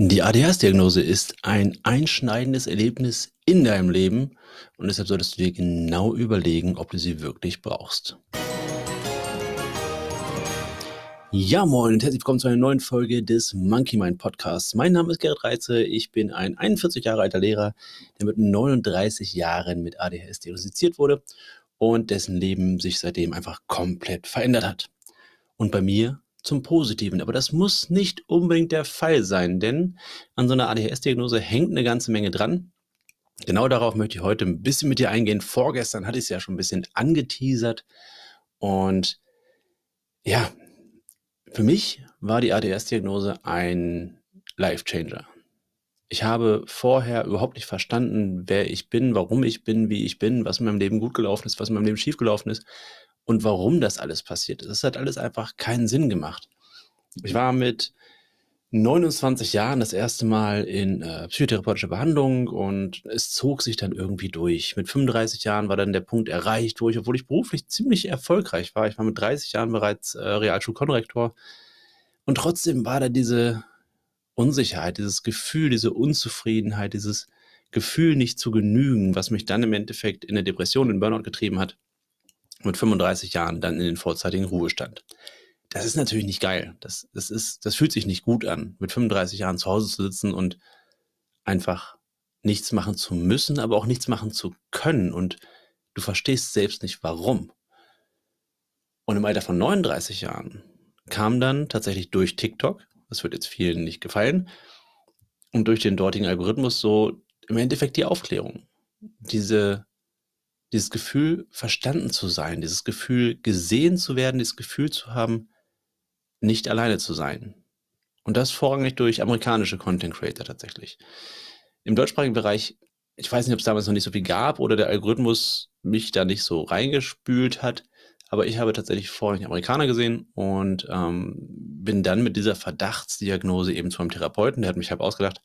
Die ADHS-Diagnose ist ein einschneidendes Erlebnis in deinem Leben und deshalb solltest du dir genau überlegen, ob du sie wirklich brauchst. Ja, moin und herzlich willkommen zu einer neuen Folge des Monkey Mind Podcasts. Mein Name ist Gerrit Reitze, ich bin ein 41 Jahre alter Lehrer, der mit 39 Jahren mit ADHS diagnostiziert wurde und dessen Leben sich seitdem einfach komplett verändert hat. Und bei mir zum Positiven. Aber das muss nicht unbedingt der Fall sein, denn an so einer ADHS-Diagnose hängt eine ganze Menge dran. Genau darauf möchte ich heute ein bisschen mit dir eingehen. Vorgestern hatte ich es ja schon ein bisschen angeteasert. Und ja, für mich war die ADHS-Diagnose ein Life-Changer. Ich habe vorher überhaupt nicht verstanden, wer ich bin, warum ich bin, wie ich bin, was in meinem Leben gut gelaufen ist, was in meinem Leben schief gelaufen ist und warum das alles passiert ist. Das hat alles einfach keinen Sinn gemacht. Ich war mit 29 Jahren das erste Mal in äh, psychotherapeutischer Behandlung und es zog sich dann irgendwie durch. Mit 35 Jahren war dann der Punkt erreicht, wo ich, obwohl ich beruflich ziemlich erfolgreich war, ich war mit 30 Jahren bereits äh, Realschulkonrektor und trotzdem war da diese Unsicherheit, dieses Gefühl, diese Unzufriedenheit, dieses Gefühl nicht zu genügen, was mich dann im Endeffekt in eine Depression, in Burnout getrieben hat mit 35 Jahren dann in den vorzeitigen Ruhestand. Das ist natürlich nicht geil. Das, das, ist, das fühlt sich nicht gut an, mit 35 Jahren zu Hause zu sitzen und einfach nichts machen zu müssen, aber auch nichts machen zu können. Und du verstehst selbst nicht warum. Und im Alter von 39 Jahren kam dann tatsächlich durch TikTok, das wird jetzt vielen nicht gefallen, und durch den dortigen Algorithmus so im Endeffekt die Aufklärung. Diese dieses Gefühl, verstanden zu sein, dieses Gefühl, gesehen zu werden, dieses Gefühl zu haben, nicht alleine zu sein. Und das vorrangig durch amerikanische Content Creator tatsächlich. Im deutschsprachigen Bereich, ich weiß nicht, ob es damals noch nicht so viel gab oder der Algorithmus mich da nicht so reingespült hat, aber ich habe tatsächlich vorrangig Amerikaner gesehen und ähm, bin dann mit dieser Verdachtsdiagnose eben zu einem Therapeuten, der hat mich halb ausgedacht,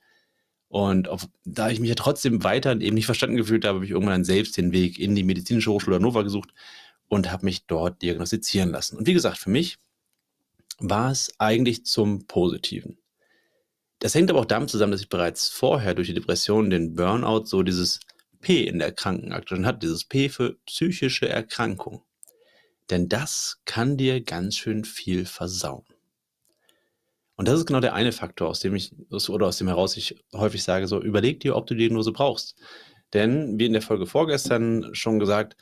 und auf, da ich mich ja trotzdem weiter eben nicht verstanden gefühlt habe, habe ich irgendwann selbst den Weg in die medizinische Hochschule Hannover gesucht und habe mich dort diagnostizieren lassen. Und wie gesagt, für mich war es eigentlich zum Positiven. Das hängt aber auch damit zusammen, dass ich bereits vorher durch die Depression, den Burnout, so dieses P in der Krankenakte schon hatte, dieses P für psychische Erkrankung. Denn das kann dir ganz schön viel versauen. Und das ist genau der eine Faktor, aus dem ich, oder aus dem heraus ich häufig sage, so, überleg dir, ob du die Diagnose brauchst. Denn, wie in der Folge vorgestern schon gesagt,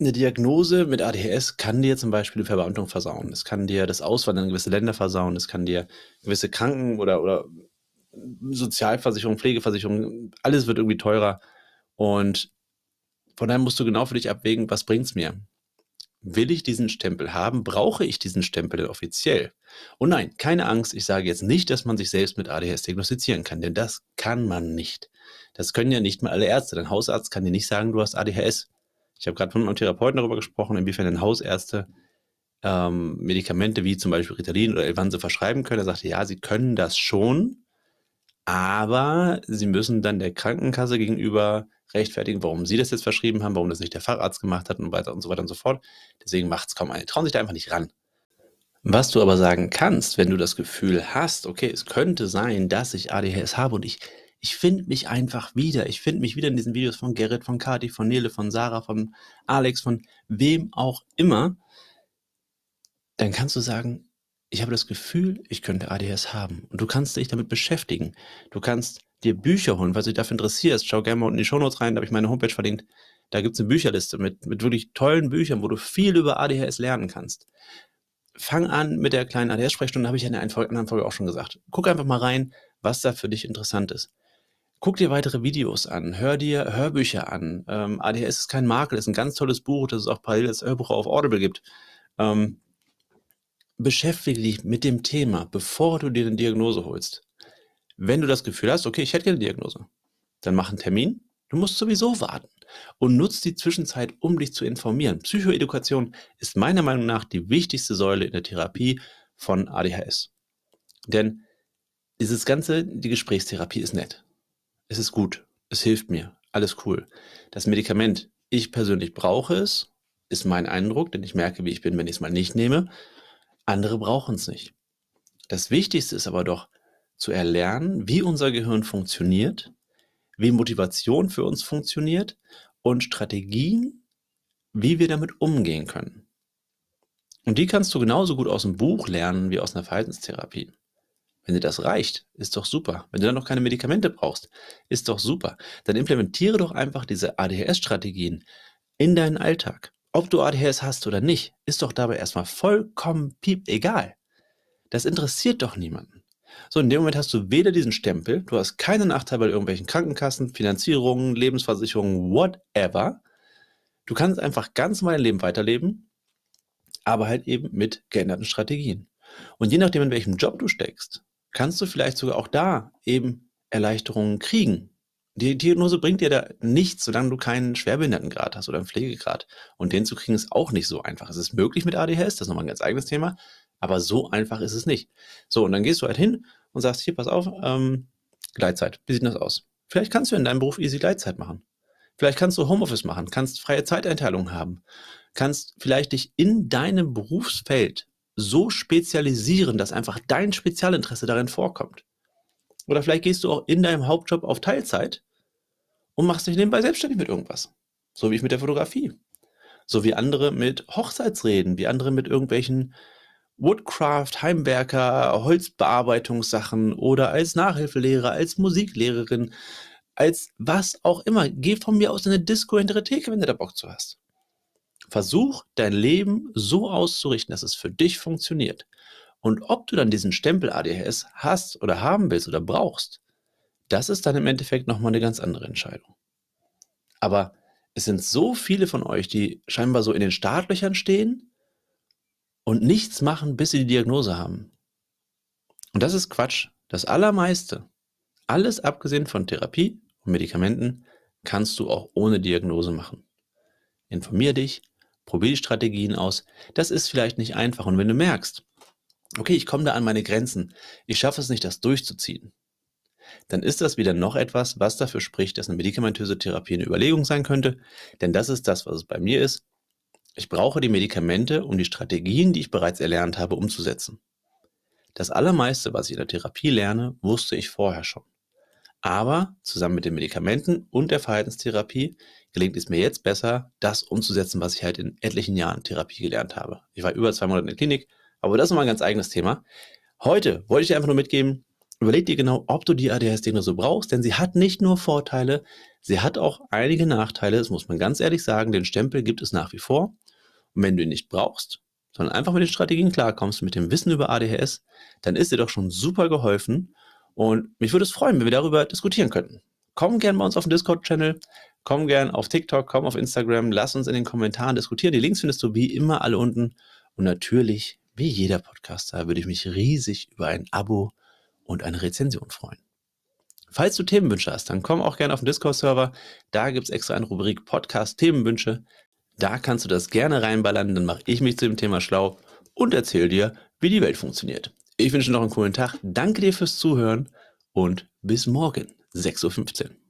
eine Diagnose mit ADHS kann dir zum Beispiel die Verbeamtung versauen. Es kann dir das Auswandern in gewisse Länder versauen. Es kann dir gewisse Kranken- oder, oder Sozialversicherung, Pflegeversicherung, alles wird irgendwie teurer. Und von daher musst du genau für dich abwägen, was bringt es mir? Will ich diesen Stempel haben? Brauche ich diesen Stempel denn offiziell? Und nein, keine Angst, ich sage jetzt nicht, dass man sich selbst mit ADHS diagnostizieren kann, denn das kann man nicht. Das können ja nicht mal alle Ärzte. Dein Hausarzt kann dir nicht sagen, du hast ADHS. Ich habe gerade mit einem Therapeuten darüber gesprochen, inwiefern denn Hausärzte ähm, Medikamente wie zum Beispiel Ritalin oder Elvanse verschreiben können. Er sagte, ja, sie können das schon, aber sie müssen dann der Krankenkasse gegenüber rechtfertigen, warum sie das jetzt verschrieben haben, warum das nicht der Facharzt gemacht hat und weiter und so weiter und so fort. Deswegen macht es kaum eine. Trauen sich da einfach nicht ran. Was du aber sagen kannst, wenn du das Gefühl hast, okay, es könnte sein, dass ich ADHS habe und ich, ich finde mich einfach wieder. Ich finde mich wieder in diesen Videos von Gerrit, von Kati, von Nele, von Sarah, von Alex, von wem auch immer. Dann kannst du sagen, ich habe das Gefühl, ich könnte ADHS haben. Und du kannst dich damit beschäftigen. Du kannst dir Bücher holen, falls du dich dafür interessierst. Schau gerne mal unten in die Shownotes rein, da habe ich meine Homepage verlinkt. Da gibt es eine Bücherliste mit, mit wirklich tollen Büchern, wo du viel über ADHS lernen kannst. Fang an mit der kleinen ADHS-Sprechstunde, habe ich in der anderen Folge auch schon gesagt. Guck einfach mal rein, was da für dich interessant ist. Guck dir weitere Videos an, hör dir Hörbücher an. Ähm, ADHS ist kein Makel, ist ein ganz tolles Buch, das es auch parallel als Hörbuch auf Audible gibt. Ähm, beschäftige dich mit dem Thema, bevor du dir eine Diagnose holst. Wenn du das Gefühl hast, okay, ich hätte eine Diagnose, dann mach einen Termin. Du musst sowieso warten und nutzt die Zwischenzeit, um dich zu informieren. Psychoedukation ist meiner Meinung nach die wichtigste Säule in der Therapie von ADHS. Denn dieses ganze, die Gesprächstherapie ist nett. Es ist gut. Es hilft mir. Alles cool. Das Medikament, ich persönlich brauche es, ist mein Eindruck, denn ich merke, wie ich bin, wenn ich es mal nicht nehme. Andere brauchen es nicht. Das Wichtigste ist aber doch, zu erlernen, wie unser Gehirn funktioniert, wie Motivation für uns funktioniert und Strategien, wie wir damit umgehen können. Und die kannst du genauso gut aus dem Buch lernen wie aus einer Verhaltenstherapie. Wenn dir das reicht, ist doch super. Wenn du dann noch keine Medikamente brauchst, ist doch super. Dann implementiere doch einfach diese ADHS-Strategien in deinen Alltag. Ob du ADHS hast oder nicht, ist doch dabei erstmal vollkommen piep egal. Das interessiert doch niemanden. So, in dem Moment hast du weder diesen Stempel, du hast keinen Nachteil bei irgendwelchen Krankenkassen, Finanzierungen, Lebensversicherungen, whatever. Du kannst einfach ganz dein Leben weiterleben, aber halt eben mit geänderten Strategien. Und je nachdem, in welchem Job du steckst, kannst du vielleicht sogar auch da eben Erleichterungen kriegen. Die Diagnose bringt dir da nichts, solange du keinen Schwerbehindertengrad hast oder einen Pflegegrad. Und den zu kriegen ist auch nicht so einfach. Es ist möglich mit ADHS, das ist nochmal ein ganz eigenes Thema, aber so einfach ist es nicht. So, und dann gehst du halt hin und sagst, hier, pass auf, ähm, Gleitzeit, wie sieht das aus? Vielleicht kannst du in deinem Beruf easy Gleitzeit machen. Vielleicht kannst du Homeoffice machen, kannst freie Zeiteinteilung haben, kannst vielleicht dich in deinem Berufsfeld so spezialisieren, dass einfach dein Spezialinteresse darin vorkommt. Oder vielleicht gehst du auch in deinem Hauptjob auf Teilzeit und machst dich nebenbei selbstständig mit irgendwas. So wie ich mit der Fotografie. So wie andere mit Hochzeitsreden, wie andere mit irgendwelchen Woodcraft, Heimwerker, Holzbearbeitungssachen oder als Nachhilfelehrer, als Musiklehrerin, als was auch immer. Geh von mir aus in eine Disco hinter der Theke, wenn du da Bock zu hast. Versuch dein Leben so auszurichten, dass es für dich funktioniert. Und ob du dann diesen Stempel ADHS hast oder haben willst oder brauchst, das ist dann im Endeffekt nochmal eine ganz andere Entscheidung. Aber es sind so viele von euch, die scheinbar so in den Startlöchern stehen und nichts machen, bis sie die Diagnose haben. Und das ist Quatsch. Das Allermeiste, alles abgesehen von Therapie und Medikamenten, kannst du auch ohne Diagnose machen. Informier dich, probier die Strategien aus. Das ist vielleicht nicht einfach. Und wenn du merkst, okay, ich komme da an meine Grenzen, ich schaffe es nicht, das durchzuziehen, dann ist das wieder noch etwas, was dafür spricht, dass eine medikamentöse Therapie eine Überlegung sein könnte. Denn das ist das, was es bei mir ist. Ich brauche die Medikamente, um die Strategien, die ich bereits erlernt habe, umzusetzen. Das Allermeiste, was ich in der Therapie lerne, wusste ich vorher schon. Aber zusammen mit den Medikamenten und der Verhaltenstherapie gelingt es mir jetzt besser, das umzusetzen, was ich halt in etlichen Jahren Therapie gelernt habe. Ich war über zwei Monate in der Klinik, aber das ist nochmal ein ganz eigenes Thema. Heute wollte ich dir einfach nur mitgeben, überleg dir genau, ob du die ADHS-Diagnose brauchst, denn sie hat nicht nur Vorteile, sie hat auch einige Nachteile, das muss man ganz ehrlich sagen, den Stempel gibt es nach wie vor. Und wenn du ihn nicht brauchst, sondern einfach mit den Strategien klarkommst, mit dem Wissen über ADHS, dann ist dir doch schon super geholfen. Und mich würde es freuen, wenn wir darüber diskutieren könnten. Komm gerne bei uns auf den Discord-Channel, komm gerne auf TikTok, komm auf Instagram, lass uns in den Kommentaren diskutieren. Die Links findest du wie immer alle unten. Und natürlich, wie jeder Podcaster, würde ich mich riesig über ein Abo und eine Rezension freuen. Falls du Themenwünsche hast, dann komm auch gerne auf den Discord-Server. Da gibt es extra eine Rubrik Podcast-Themenwünsche. Da kannst du das gerne reinballern, dann mache ich mich zu dem Thema schlau und erzähle dir, wie die Welt funktioniert. Ich wünsche noch einen coolen Tag. Danke dir fürs Zuhören und bis morgen, 6.15 Uhr.